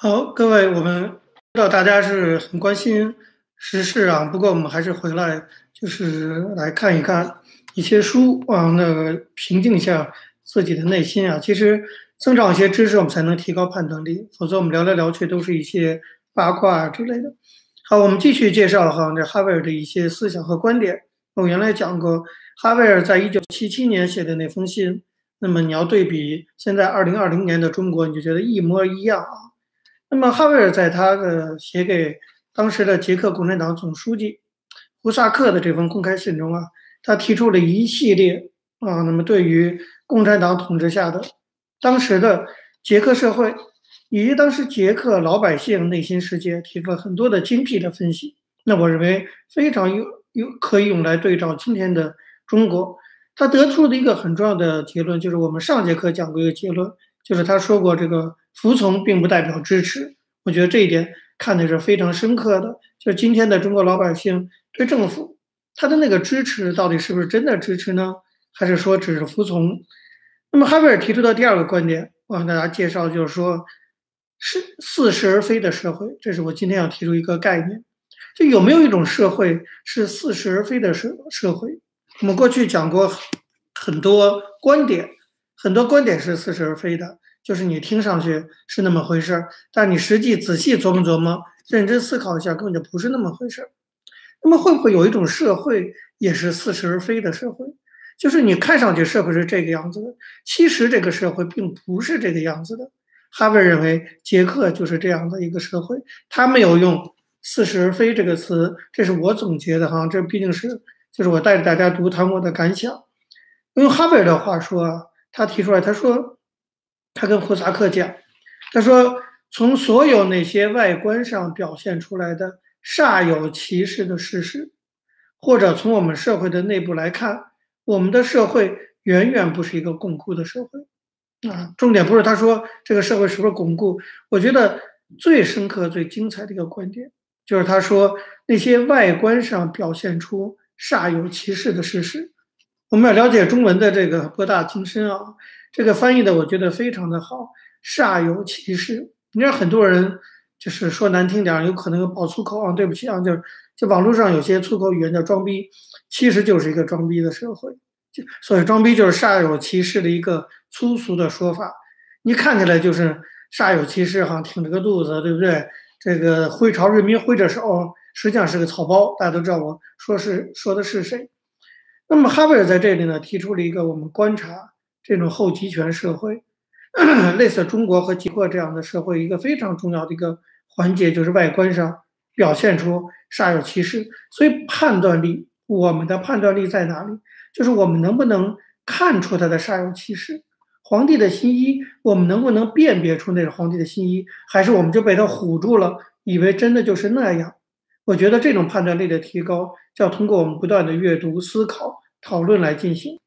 好，各位，我们知道大家是很关心时事啊，不过我们还是回来就是来看一看一些书啊，那个平静一下自己的内心啊。其实增长一些知识，我们才能提高判断力，否则我们聊来聊去都是一些八卦之类的。好，我们继续介绍哈，这哈维尔的一些思想和观点。我原来讲过，哈维尔在一九七七年写的那封信，那么你要对比现在二零二零年的中国，你就觉得一模一样啊。那么，哈维尔在他的写给当时的捷克共产党总书记胡萨克的这封公开信中啊，他提出了一系列啊，那么对于共产党统治下的当时的捷克社会以及当时捷克老百姓内心世界，提出了很多的精辟的分析。那我认为非常有有可以用来对照今天的中国。他得出的一个很重要的结论，就是我们上节课讲过一个结论，就是他说过这个。服从并不代表支持，我觉得这一点看的是非常深刻的。就今天的中国老百姓对政府，他的那个支持到底是不是真的支持呢？还是说只是服从？那么哈维尔提出的第二个观点，我向大家介绍，就是说是似是而非的社会。这是我今天要提出一个概念，就有没有一种社会是似是而非的社社会？我们过去讲过很多观点，很多观点是似是而非的。就是你听上去是那么回事儿，但你实际仔细琢磨琢磨，认真思考一下，根本就不是那么回事儿。那么会不会有一种社会也是似是而非的社会？就是你看上去社会是这个样子的，其实这个社会并不是这个样子的。哈维认为捷克就是这样的一个社会，他没有用“似是而非”这个词，这是我总结的哈，这毕竟是就是我带着大家读谈我的感想。用哈维的话说，他提出来，他说。他跟胡萨克讲，他说：“从所有那些外观上表现出来的煞有其事的事实，或者从我们社会的内部来看，我们的社会远远不是一个巩固的社会。啊，重点不是他说这个社会是不是巩固，我觉得最深刻、最精彩的一个观点，就是他说那些外观上表现出煞有其事的事实。我们要了解中文的这个博大精深啊。”这个翻译的我觉得非常的好，煞有其事。你看很多人就是说难听点，有可能爆粗口啊，对不起啊，就是就网络上有些粗口语言叫装逼，其实就是一个装逼的社会。就所以装逼就是煞有其事的一个粗俗的说法。你看起来就是煞有其事哈，挺着个肚子，对不对？这个挥朝人民挥着手，实际上是个草包。大家都知道我说是说的是谁。那么哈维尔在这里呢，提出了一个我们观察。这种后集权社会，类似中国和捷克这样的社会，一个非常重要的一个环节就是外观上表现出煞有其事。所以判断力，我们的判断力在哪里？就是我们能不能看出他的煞有其事？皇帝的新衣，我们能不能辨别出那是皇帝的新衣？还是我们就被他唬住了，以为真的就是那样？我觉得这种判断力的提高，就要通过我们不断的阅读、思考、讨论来进行。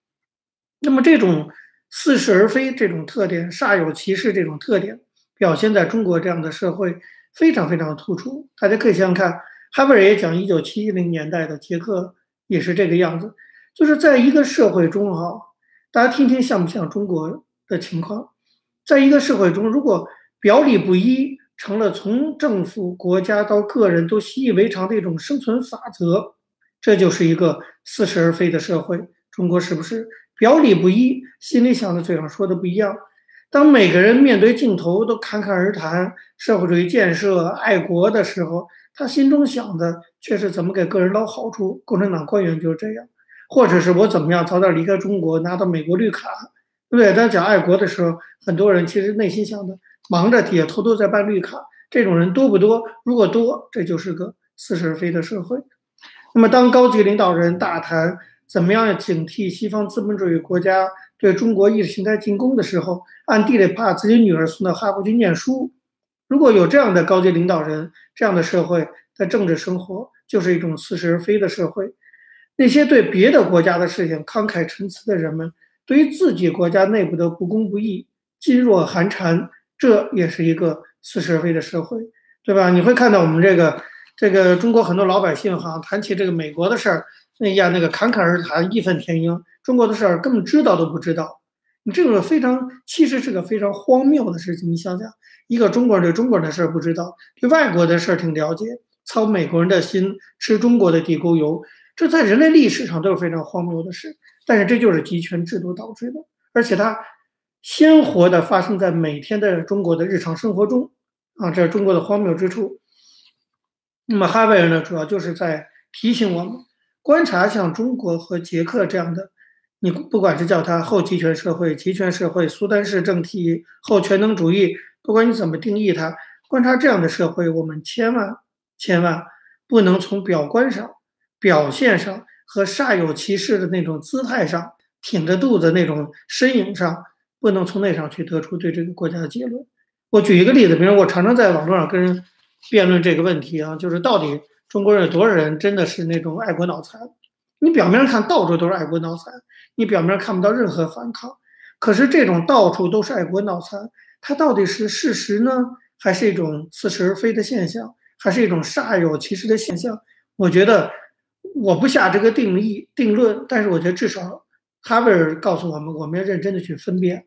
那么这种。似是而非这种特点，煞有其事这种特点，表现在中国这样的社会非常非常突出。大家可以想想看，哈维尔也讲，一九七零年代的捷克也是这个样子，就是在一个社会中，哈，大家听听像不像中国的情况？在一个社会中，如果表里不一成了从政府、国家到个人都习以为常的一种生存法则，这就是一个似是而非的社会。中国是不是？表里不一，心里想的嘴上说的不一样。当每个人面对镜头都侃侃而谈社会主义建设、爱国的时候，他心中想的却是怎么给个人捞好处。共产党官员就是这样，或者是我怎么样早点离开中国，拿到美国绿卡，对不对？当讲爱国的时候，很多人其实内心想的忙着底下偷偷在办绿卡。这种人多不多？如果多，这就是个似是而非的社会。那么，当高级领导人大谈。怎么样警惕西方资本主义国家对中国意识形态进攻的时候，暗地里把自己女儿送到哈佛去念书？如果有这样的高级领导人，这样的社会的政治生活就是一种似是而非的社会。那些对别的国家的事情慷慨陈词的人们，对于自己国家内部的不公不义噤若寒蝉，这也是一个似是而非的社会，对吧？你会看到我们这个这个中国很多老百姓哈，谈起这个美国的事儿。哎呀，那个侃侃而谈，义愤填膺。中国的事儿根本知道都不知道。你这个非常其实是个非常荒谬的事情。你想想，一个中国人对中国人的事儿不知道，对外国的事儿挺了解，操美国人的心，吃中国的地沟油，这在人类历史上都是非常荒谬的事。但是这就是集权制度导致的，而且它鲜活的发生在每天的中国的日常生活中啊，这是中国的荒谬之处。那么哈维尔呢，主要就是在提醒我们，观察像中国和捷克这样的，你不管是叫它后集权社会、集权社会、苏丹式政体、后全能主义，不管你怎么定义它，观察这样的社会，我们千万千万不能从表观上、表现上。和煞有其事的那种姿态上，挺着肚子那种身影上，不能从那上去得出对这个国家的结论。我举一个例子，比如我常常在网络上跟人辩论这个问题啊，就是到底中国人有多少人真的是那种爱国脑残？你表面看到处都是爱国脑残，你表面看不到任何反抗，可是这种到处都是爱国脑残，它到底是事实呢，还是一种似是而非的现象，还是一种煞有其事的现象？我觉得。我不下这个定义定论，但是我觉得至少哈维尔告诉我们，我们要认真的去分辨，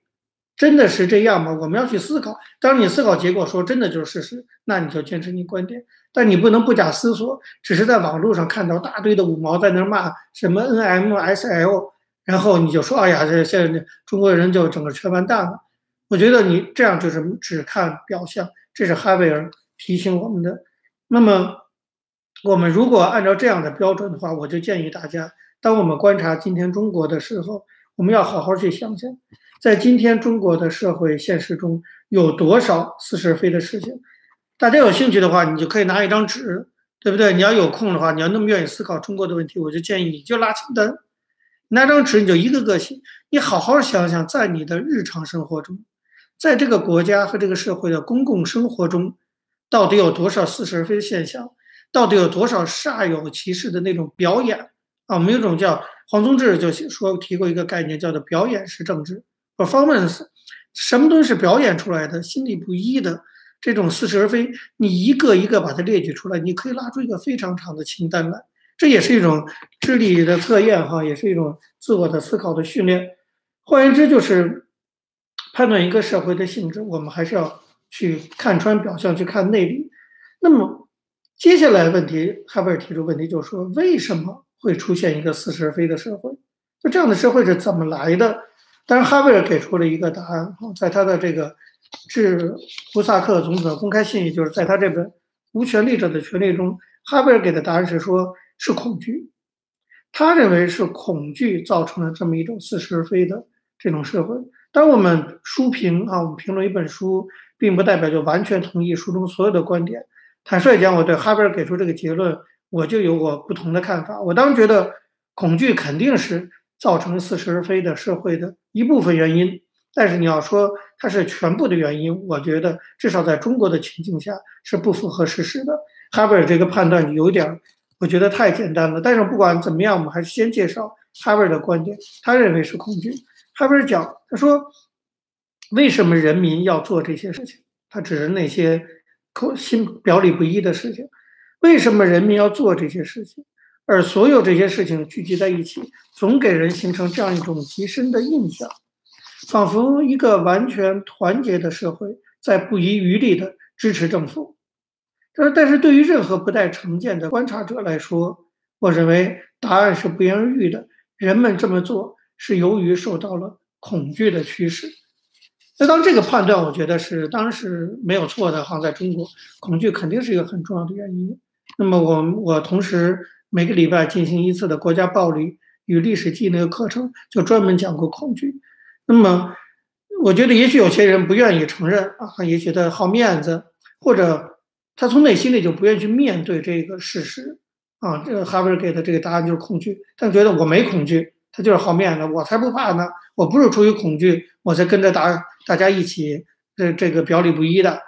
真的是这样吗？我们要去思考。当你思考结果说真的就是事实，那你就坚持你观点，但你不能不假思索，只是在网络上看到大堆的五毛在那骂什么 NMSL，然后你就说哎呀，这现在中国人就整个全完蛋了。我觉得你这样就是只看表象，这是哈维尔提醒我们的。那么。我们如果按照这样的标准的话，我就建议大家，当我们观察今天中国的时候，我们要好好去想想，在今天中国的社会现实中有多少似是而非的事情。大家有兴趣的话，你就可以拿一张纸，对不对？你要有空的话，你要那么愿意思考中国的问题，我就建议你就拉清单，拿张纸你就一个个写，你好好想想，在你的日常生活中，在这个国家和这个社会的公共生活中，到底有多少似是而非的现象？到底有多少煞有其事的那种表演啊？我们有种叫黄宗智就说提过一个概念，叫做表演式政治 （performance）。什么东西是表演出来的？心理不一的这种似是而非，你一个一个把它列举出来，你可以拉出一个非常长的清单来。这也是一种智力的测验哈，也是一种自我的思考的训练。换言之，就是判断一个社会的性质，我们还是要去看穿表象，去看内里。那么。接下来问题，哈维尔提出问题，就是说为什么会出现一个似是而非的社会？就这样的社会是怎么来的？当然，哈维尔给出了一个答案，在他的这个致胡萨克总统的公开信，也就是在他这本《无权利者的权利》中，哈维尔给的答案是说，是恐惧。他认为是恐惧造成了这么一种似是而非的这种社会。当我们书评啊，我们评论一本书，并不代表就完全同意书中所有的观点。坦率讲，我对哈维尔给出这个结论，我就有我不同的看法。我当然觉得恐惧肯定是造成似是而非的社会的一部分原因，但是你要说它是全部的原因，我觉得至少在中国的情境下是不符合事实的。哈维尔这个判断有点，我觉得太简单了。但是不管怎么样，我们还是先介绍哈维尔的观点。他认为是恐惧。哈维尔讲，他说为什么人民要做这些事情？他指的那些。口心表里不一的事情，为什么人民要做这些事情？而所有这些事情聚集在一起，总给人形成这样一种极深的印象，仿佛一个完全团结的社会在不遗余力地支持政府。但是，但是对于任何不带成见的观察者来说，我认为答案是不言而喻的：人们这么做是由于受到了恐惧的驱使。那当这个判断，我觉得是当时没有错的。好像在中国，恐惧肯定是一个很重要的原因。那么我我同时每个礼拜进行一次的国家暴力与历史记忆那个课程，就专门讲过恐惧。那么我觉得，也许有些人不愿意承认啊，也许他好面子，或者他从内心里就不愿意去面对这个事实啊。这个哈维尔给的这个答案就是恐惧，他觉得我没恐惧，他就是好面子，我才不怕呢。我不是出于恐惧，我才跟着大大家一起，这这个表里不一的，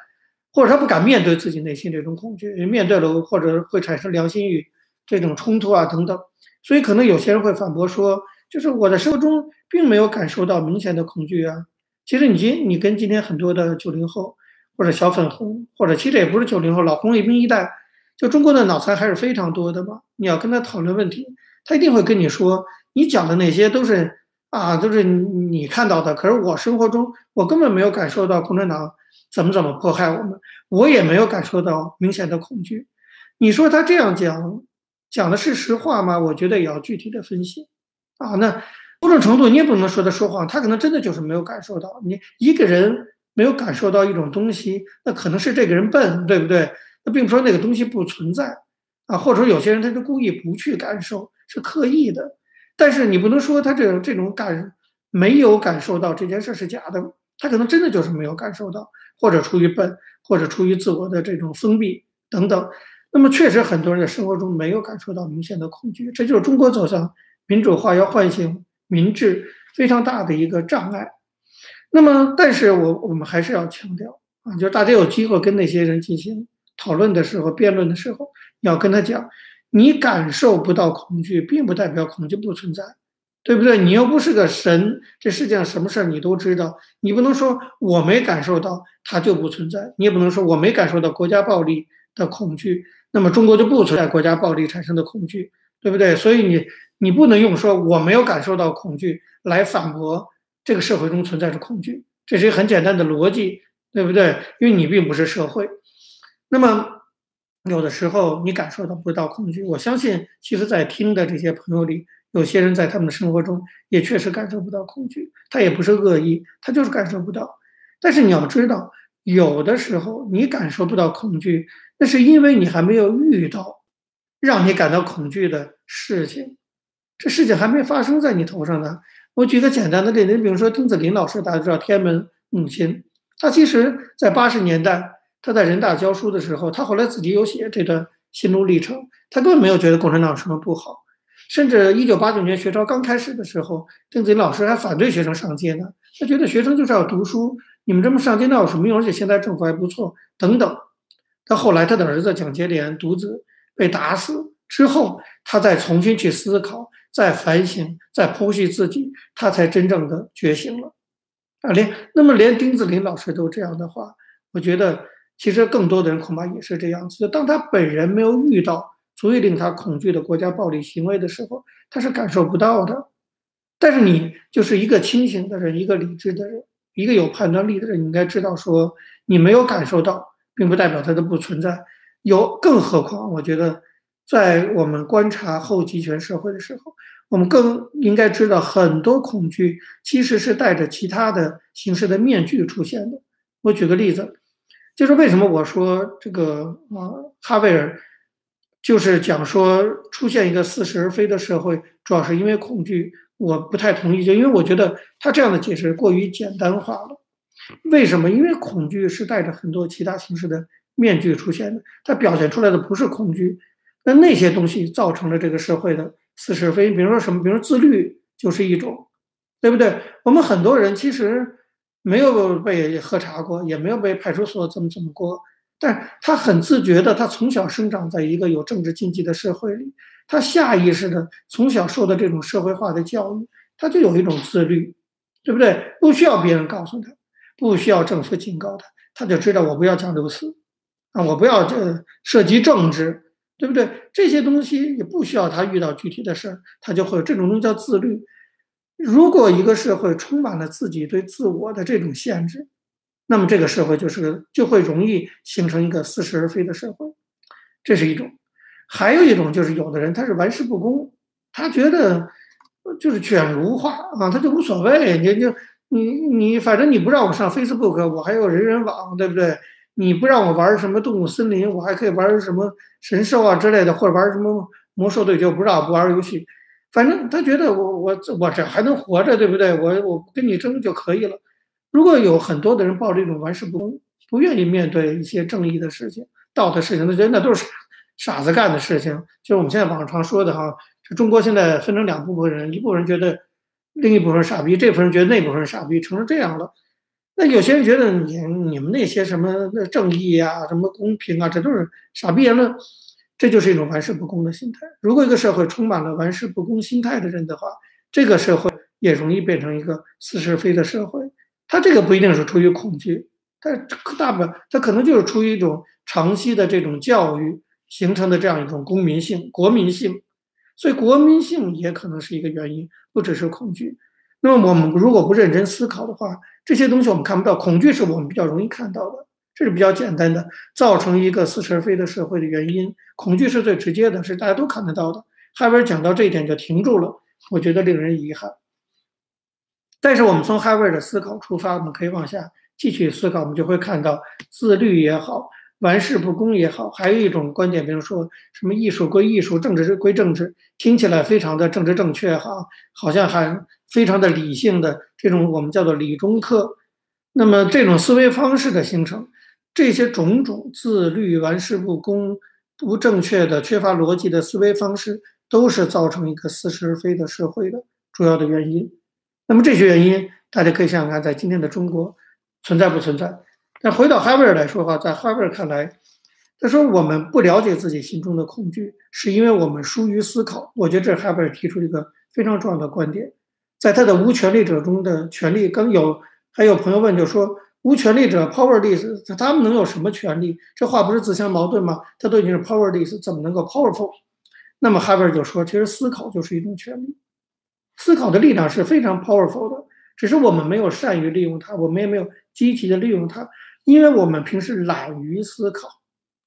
或者他不敢面对自己内心这种恐惧，面对了或者会产生良心与这种冲突啊等等，所以可能有些人会反驳说，就是我在生活中并没有感受到明显的恐惧啊。其实你今你跟今天很多的九零后或者小粉红，或者其实也不是九零后，老红卫兵一代，就中国的脑残还是非常多的嘛。你要跟他讨论问题，他一定会跟你说，你讲的那些都是。啊，都是你看到的。可是我生活中，我根本没有感受到共产党怎么怎么迫害我们，我也没有感受到明显的恐惧。你说他这样讲，讲的是实话吗？我觉得也要具体的分析。啊，那某种程度你也不能说他说谎，他可能真的就是没有感受到。你一个人没有感受到一种东西，那可能是这个人笨，对不对？那并不说那个东西不存在啊，或者说有些人他就故意不去感受，是刻意的。但是你不能说他这种这种感没有感受到这件事是假的，他可能真的就是没有感受到，或者出于笨，或者出于自我的这种封闭等等。那么确实很多人在生活中没有感受到明显的恐惧，这就是中国走向。民主化要唤醒民智，非常大的一个障碍。那么，但是我我们还是要强调啊，就是大家有机会跟那些人进行讨论的时候、辩论的时候，要跟他讲，你感受不到恐惧，并不代表恐惧不存在，对不对？你又不是个神，这世界上什么事儿你都知道，你不能说我没感受到它就不存在，你也不能说我没感受到国家暴力的恐惧，那么中国就不存在国家暴力产生的恐惧，对不对？所以你。你不能用说我没有感受到恐惧来反驳这个社会中存在着恐惧，这是一个很简单的逻辑，对不对？因为你并不是社会。那么有的时候你感受到不到恐惧，我相信，其实，在听的这些朋友里，有些人在他们的生活中也确实感受不到恐惧，他也不是恶意，他就是感受不到。但是你要知道，有的时候你感受不到恐惧，那是因为你还没有遇到让你感到恐惧的事情。这事情还没发生在你头上呢。我举个简单的例子，你比如说丁子霖老师，大家知道天安门母亲，他其实在八十年代他在人大教书的时候，他后来自己有写这段心路历程，他根本没有觉得共产党什么不好，甚至一九八九年学潮刚开始的时候，丁子霖老师还反对学生上街呢，他觉得学生就是要读书，你们这么上街那有什么用？而且现在政府还不错，等等。到后来他的儿子蒋洁莲独子被打死之后，他再重新去思考。再反省，再剖析自己，他才真正的觉醒了，啊，连那么连丁子霖老师都这样的话，我觉得其实更多的人恐怕也是这样子。当他本人没有遇到足以令他恐惧的国家暴力行为的时候，他是感受不到的。但是你就是一个清醒的人，一个理智的人，一个有判断力的人，应该知道说，你没有感受到，并不代表它的不存在。有，更何况，我觉得。在我们观察后集权社会的时候，我们更应该知道，很多恐惧其实是带着其他的形式的面具出现的。我举个例子，就是为什么我说这个啊，哈维尔就是讲说出现一个似是而非的社会，主要是因为恐惧。我不太同意，就因为我觉得他这样的解释过于简单化了。为什么？因为恐惧是带着很多其他形式的面具出现的，它表现出来的不是恐惧。那那些东西造成了这个社会的似是非，比如说什么，比如说自律就是一种，对不对？我们很多人其实没有被喝茶过，也没有被派出所怎么怎么过，但他很自觉的，他从小生长在一个有政治禁忌的社会里，他下意识的从小受的这种社会化的教育，他就有一种自律，对不对？不需要别人告诉他，不需要政府警告他，他就知道我不要讲流死啊，我不要这涉及政治。对不对？这些东西也不需要他遇到具体的事儿，他就会有这种东西叫自律。如果一个社会充满了自己对自我的这种限制，那么这个社会就是就会容易形成一个似是而非的社会，这是一种。还有一种就是有的人他是玩世不恭，他觉得就是犬儒化啊，他就无所谓，你就你你反正你不让我上 Facebook，我还有人人网，对不对？你不让我玩什么动物森林，我还可以玩什么神兽啊之类的，或者玩什么魔兽对决，不让我不玩游戏。反正他觉得我我我这还能活着，对不对？我我跟你争就可以了。如果有很多的人抱着一种玩世不恭，不愿意面对一些正义的事情、道德事情，他觉得那都是傻傻子干的事情。就是我们现在网上常说的哈，这中国现在分成两部分人，一部分人觉得另一部分傻逼，这部分人觉得那部分傻逼，成了这样了。那有些人觉得你你们那些什么正义啊、什么公平啊，这都是傻逼言论，这就是一种玩世不恭的心态。如果一个社会充满了玩世不恭心态的人的话，这个社会也容易变成一个似是非的社会。他这个不一定是出于恐惧，但大部分他可能就是出于一种长期的这种教育形成的这样一种公民性、国民性。所以国民性也可能是一个原因，不只是恐惧。那么我们如果不认真思考的话，这些东西我们看不到。恐惧是我们比较容易看到的，这是比较简单的，造成一个似是而非的社会的原因。恐惧是最直接的，是大家都看得到的。哈维尔讲到这一点就停住了，我觉得令人遗憾。但是我们从哈维尔的思考出发，我们可以往下继续思考，我们就会看到自律也好。玩世不恭也好，还有一种观点，比如说什么艺术归艺术，政治归政治，听起来非常的政治正确哈，好像还非常的理性的这种我们叫做理中客。那么这种思维方式的形成，这些种种自律、玩世不恭、不正确的、缺乏逻辑的思维方式，都是造成一个似是而非的社会的主要的原因。那么这些原因，大家可以想想看，在今天的中国存在不存在？但回到哈维尔来说的话，在哈维尔看来，他说我们不了解自己心中的恐惧，是因为我们疏于思考。我觉得这是哈维尔提出一个非常重要的观点。在他的无权力者中的权利，刚有还有朋友问，就说无权力者 powerless，他们能有什么权利？这话不是自相矛盾吗？他都已经是 powerless，怎么能够 powerful？那么哈维尔就说，其实思考就是一种权利，思考的力量是非常 powerful 的，只是我们没有善于利用它，我们也没有积极的利用它。因为我们平时懒于思考，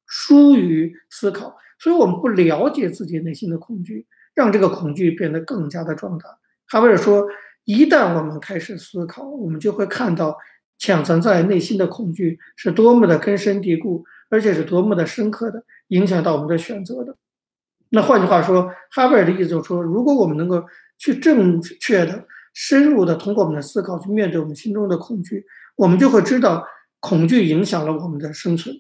疏于思考，所以我们不了解自己内心的恐惧，让这个恐惧变得更加的壮大。哈维尔说，一旦我们开始思考，我们就会看到潜藏在内心的恐惧是多么的根深蒂固，而且是多么的深刻的影响到我们的选择的。那换句话说，哈维尔的意思就是说，如果我们能够去正确的、深入的通过我们的思考去面对我们心中的恐惧，我们就会知道。恐惧影响了我们的生存，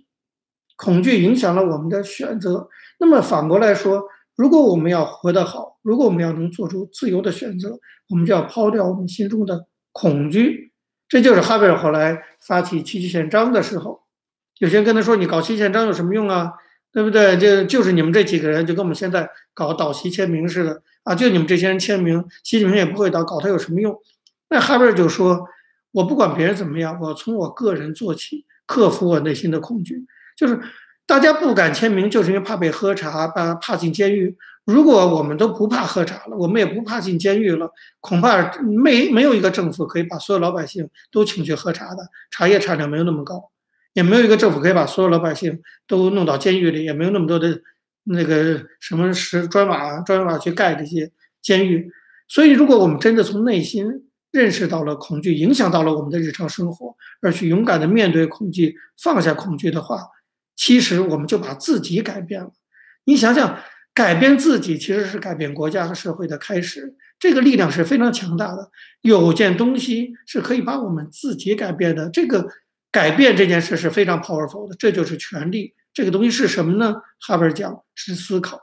恐惧影响了我们的选择。那么反过来说，如果我们要活得好，如果我们要能做出自由的选择，我们就要抛掉我们心中的恐惧。这就是哈维尔后来发起七七宪章的时候，有些人跟他说：“你搞七七宪章有什么用啊？对不对？就就是你们这几个人，就跟我们现在搞导习签名似的啊！就你们这些人签名，习近平也不会倒，搞他有什么用？”那哈维尔就说。我不管别人怎么样，我从我个人做起，克服我内心的恐惧。就是大家不敢签名，就是因为怕被喝茶，怕怕进监狱。如果我们都不怕喝茶了，我们也不怕进监狱了，恐怕没没有一个政府可以把所有老百姓都请去喝茶的。茶叶产量没有那么高，也没有一个政府可以把所有老百姓都弄到监狱里，也没有那么多的那个什么石砖瓦砖瓦去盖这些监狱。所以，如果我们真的从内心，认识到了恐惧影响到了我们的日常生活，而去勇敢的面对恐惧，放下恐惧的话，其实我们就把自己改变了。你想想，改变自己其实是改变国家和社会的开始，这个力量是非常强大的。有件东西是可以把我们自己改变的，这个改变这件事是非常 powerful 的，这就是权利。这个东西是什么呢？哈维尔讲是思考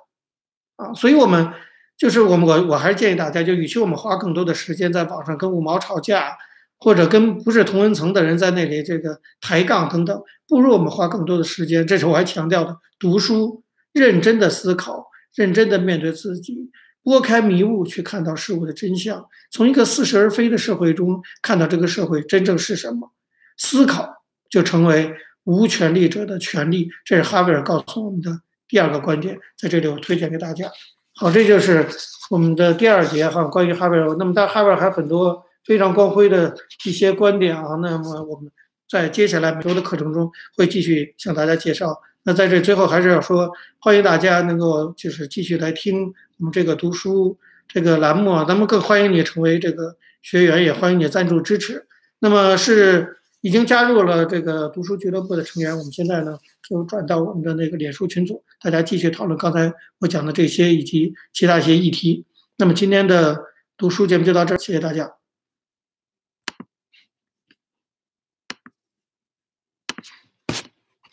啊，所以我们。就是我们我我还是建议大家，就与其我们花更多的时间在网上跟五毛吵架，或者跟不是同文层的人在那里这个抬杠等等，不如我们花更多的时间，这是我还强调的，读书，认真的思考，认真的面对自己，拨开迷雾去看到事物的真相，从一个似是而非的社会中看到这个社会真正是什么，思考就成为无权力者的权利，这是哈维尔告诉我们的第二个观点，在这里我推荐给大家。好，这就是我们的第二节哈，关于哈维尔。那么，但哈维尔还有很多非常光辉的一些观点啊。那么，我们在接下来每周的课程中会继续向大家介绍。那在这最后，还是要说，欢迎大家能够就是继续来听我们这个读书这个栏目啊。咱们更欢迎你成为这个学员，也欢迎你赞助支持。那么是。已经加入了这个读书俱乐部的成员，我们现在呢就转到我们的那个脸书群组，大家继续讨论刚才我讲的这些以及其他一些议题。那么今天的读书节目就到这儿，谢谢大家。